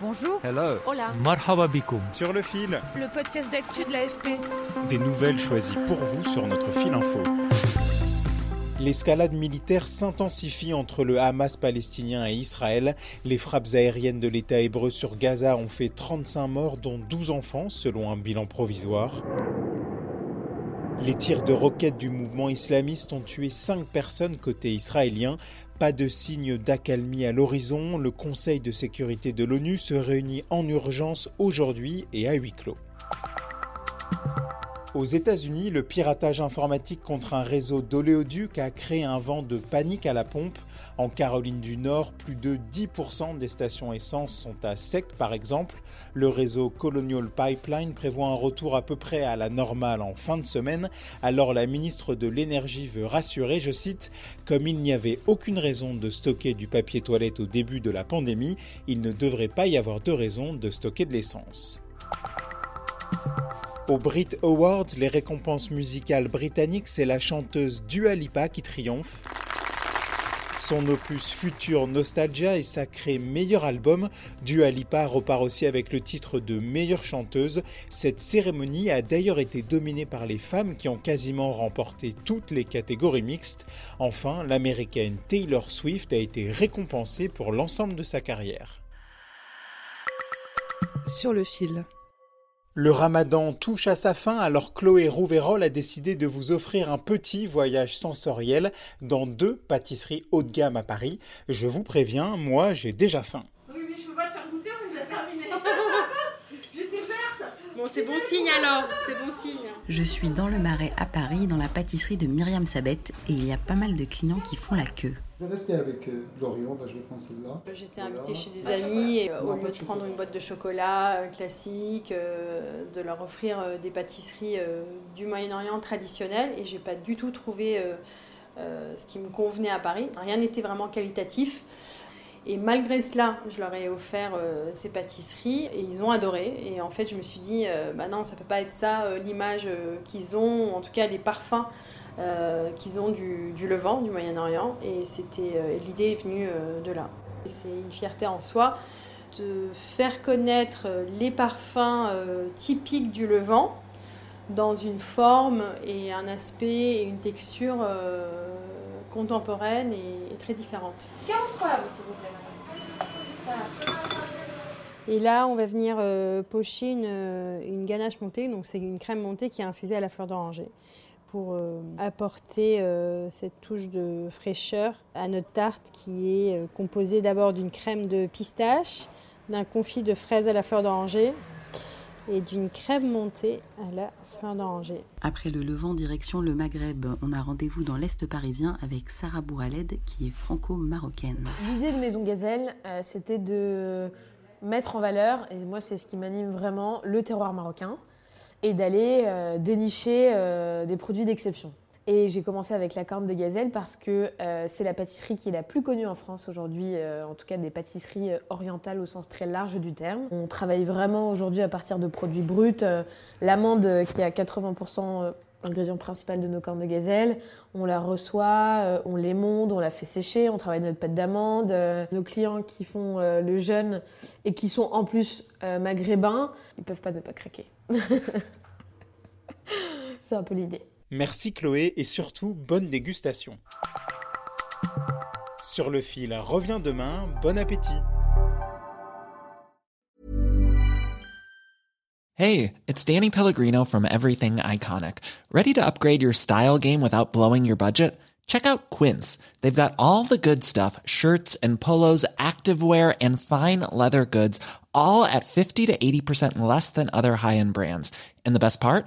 Bonjour. Hello. Hola. Marhaba. Sur le fil, Le podcast d'actu de l'AFP. des nouvelles choisies pour vous sur notre fil info. L'escalade militaire s'intensifie entre le Hamas palestinien et Israël. Les frappes aériennes de l'État hébreu sur Gaza ont fait 35 morts, dont 12 enfants, selon un bilan provisoire. Les tirs de roquettes du mouvement islamiste ont tué 5 personnes côté israélien. Pas de signe d'accalmie à l'horizon. Le Conseil de sécurité de l'ONU se réunit en urgence aujourd'hui et à huis clos. Aux États-Unis, le piratage informatique contre un réseau d'oléoducs a créé un vent de panique à la pompe. En Caroline du Nord, plus de 10% des stations essence sont à sec par exemple. Le réseau Colonial Pipeline prévoit un retour à peu près à la normale en fin de semaine. Alors la ministre de l'Énergie veut rassurer, je cite, Comme il n'y avait aucune raison de stocker du papier toilette au début de la pandémie, il ne devrait pas y avoir de raison de stocker de l'essence. Aux Brit Awards, les récompenses musicales britanniques, c'est la chanteuse Dua Lipa qui triomphe. Son opus Future Nostalgia est sacré meilleur album. Dua Lipa repart aussi avec le titre de meilleure chanteuse. Cette cérémonie a d'ailleurs été dominée par les femmes qui ont quasiment remporté toutes les catégories mixtes. Enfin, l'américaine Taylor Swift a été récompensée pour l'ensemble de sa carrière. Sur le fil. Le ramadan touche à sa fin, alors Chloé Rouverol a décidé de vous offrir un petit voyage sensoriel dans deux pâtisseries haut de gamme à Paris. Je vous préviens, moi j'ai déjà faim. Oui, mais je peux pas te faire goûter, on les a terminés. J'étais verte. Bon, c'est bon signe alors, c'est bon signe. Je suis dans le Marais à Paris, dans la pâtisserie de Myriam Sabette, et il y a pas mal de clients qui font la queue. Je vais rester avec euh, Lorient, là je vais prendre celle-là. J'étais invitée chez des amis et au lieu de prendre une boîte de chocolat euh, classique, euh, de leur offrir euh, des pâtisseries euh, du Moyen-Orient traditionnelles et j'ai pas du tout trouvé ce qui me convenait à Paris. Rien n'était vraiment qualitatif. Et malgré cela, je leur ai offert euh, ces pâtisseries et ils ont adoré. Et en fait, je me suis dit, euh, bah non, ça peut pas être ça euh, l'image euh, qu'ils ont, en tout cas les parfums qu'ils ont du, du Levant, du Moyen-Orient. Et c'était l'idée est venue de là. Et c'est une fierté en soi de faire connaître les parfums typiques du Levant dans une forme et un aspect et une texture contemporaine et, et très différente. 43 euros, s'il vous plaît, madame. Voilà. Et là, on va venir euh, pocher une, euh, une ganache montée. Donc, c'est une crème montée qui est infusée à la fleur d'oranger pour euh, apporter euh, cette touche de fraîcheur à notre tarte qui est euh, composée d'abord d'une crème de pistache, d'un confit de fraises à la fleur d'oranger et d'une crème montée à la fleur d'oranger. Après le Levant direction le Maghreb, on a rendez-vous dans l'Est parisien avec Sarah Bouraled qui est franco-marocaine. L'idée de Maison Gazelle, euh, c'était de mettre en valeur, et moi c'est ce qui m'anime vraiment, le terroir marocain, et d'aller euh, dénicher euh, des produits d'exception. Et j'ai commencé avec la corne de gazelle parce que euh, c'est la pâtisserie qui est la plus connue en France aujourd'hui, euh, en tout cas des pâtisseries euh, orientales au sens très large du terme. On travaille vraiment aujourd'hui à partir de produits bruts. L'amande qui est à 80% euh, l'ingrédient principal de nos cornes de gazelle, on la reçoit, euh, on l'émonde, on la fait sécher, on travaille notre pâte d'amande. Nos clients qui font le jeûne et qui sont en plus maghrébins, ils peuvent pas ne pas craquer. c'est un peu l'idée. Merci Chloé et surtout bonne dégustation. Sur le fil revient demain, bon appétit. Hey, it's Danny Pellegrino from Everything Iconic. Ready to upgrade your style game without blowing your budget? Check out Quince. They've got all the good stuff shirts and polos, activewear, and fine leather goods, all at 50 to 80% less than other high end brands. And the best part?